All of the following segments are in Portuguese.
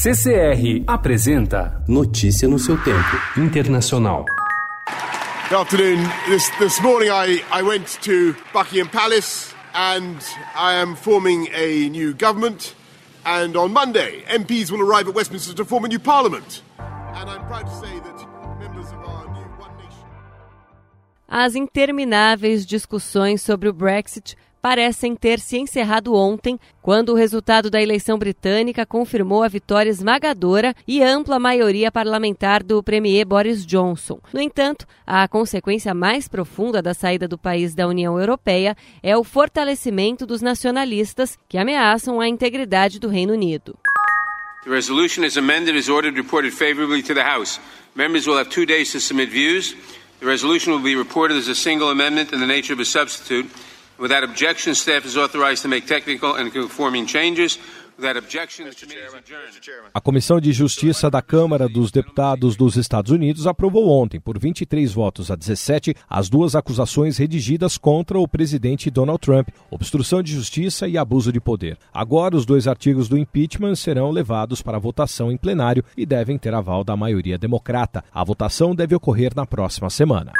CCR apresenta Notícia no seu tempo. Internacional. Good afternoon. This, this morning I, I went to Buckingham Palace and I am forming a new government. And on Monday, MPs will arrive at Westminster to form a new parliament. And I'm proud to say that members of our new One Nation. As intermináveis discussões sobre o Brexit parecem ter se encerrado ontem, quando o resultado da eleição britânica confirmou a vitória esmagadora e ampla maioria parlamentar do premier Boris Johnson. No entanto, a consequência mais profunda da saída do país da União Europeia é o fortalecimento dos nacionalistas que ameaçam a integridade do Reino Unido. The resolution is amended as ordered reported favorably to the House. Members will have two days to submit views. The resolution will be reported as a single amendment in the nature of a substitute. Without objection, staff is authorized to make technical and conforming changes. A Comissão de Justiça da Câmara dos Deputados dos Estados Unidos aprovou ontem, por 23 votos a 17, as duas acusações redigidas contra o presidente Donald Trump, obstrução de justiça e abuso de poder. Agora, os dois artigos do impeachment serão levados para votação em plenário e devem ter aval da maioria democrata. A votação deve ocorrer na próxima semana.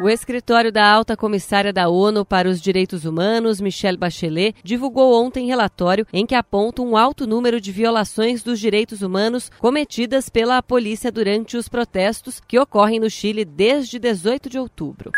O escritório da alta comissária da ONU para os Direitos Humanos, Michelle Bachelet, divulgou ontem relatório em que aponta um alto número de violações dos direitos humanos cometidas pela polícia durante os protestos que ocorrem no Chile desde 18 de outubro.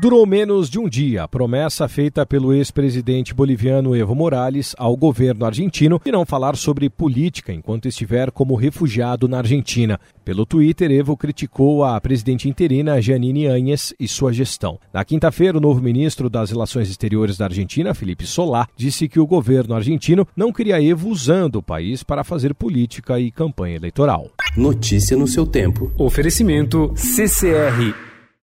Durou menos de um dia a promessa feita pelo ex-presidente boliviano Evo Morales ao governo argentino de não falar sobre política enquanto estiver como refugiado na Argentina. Pelo Twitter, Evo criticou a presidente interina Janine Áñez e sua gestão. Na quinta-feira, o novo ministro das Relações Exteriores da Argentina, Felipe Solá, disse que o governo argentino não queria Evo usando o país para fazer política e campanha eleitoral. Notícia no seu tempo. Oferecimento CCR